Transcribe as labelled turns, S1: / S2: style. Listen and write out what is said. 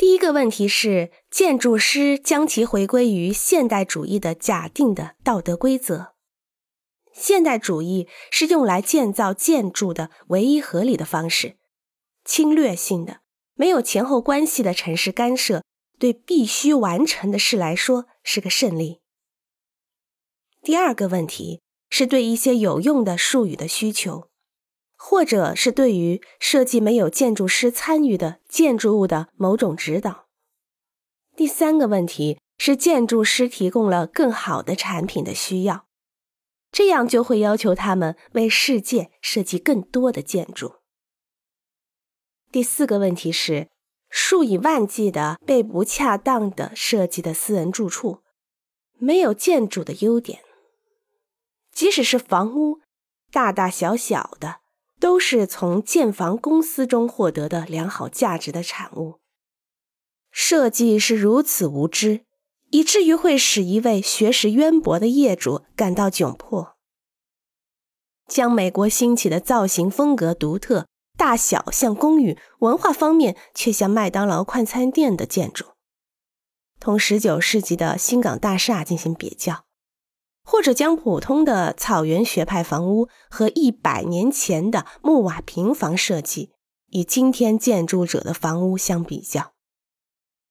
S1: 第一个问题是，建筑师将其回归于现代主义的假定的道德规则。现代主义是用来建造建筑的唯一合理的方式，侵略性的、没有前后关系的城市干涉，对必须完成的事来说是个胜利。第二个问题是对一些有用的术语的需求。或者是对于设计没有建筑师参与的建筑物的某种指导。第三个问题是建筑师提供了更好的产品的需要，这样就会要求他们为世界设计更多的建筑。第四个问题是数以万计的被不恰当的设计的私人住处，没有建筑的优点，即使是房屋，大大小小的。都是从建房公司中获得的良好价值的产物。设计是如此无知，以至于会使一位学识渊博的业主感到窘迫。将美国兴起的造型风格独特、大小像公寓、文化方面却像麦当劳快餐店的建筑，同十九世纪的新港大厦进行比较。或者将普通的草原学派房屋和一百年前的木瓦平房设计与今天建筑者的房屋相比较，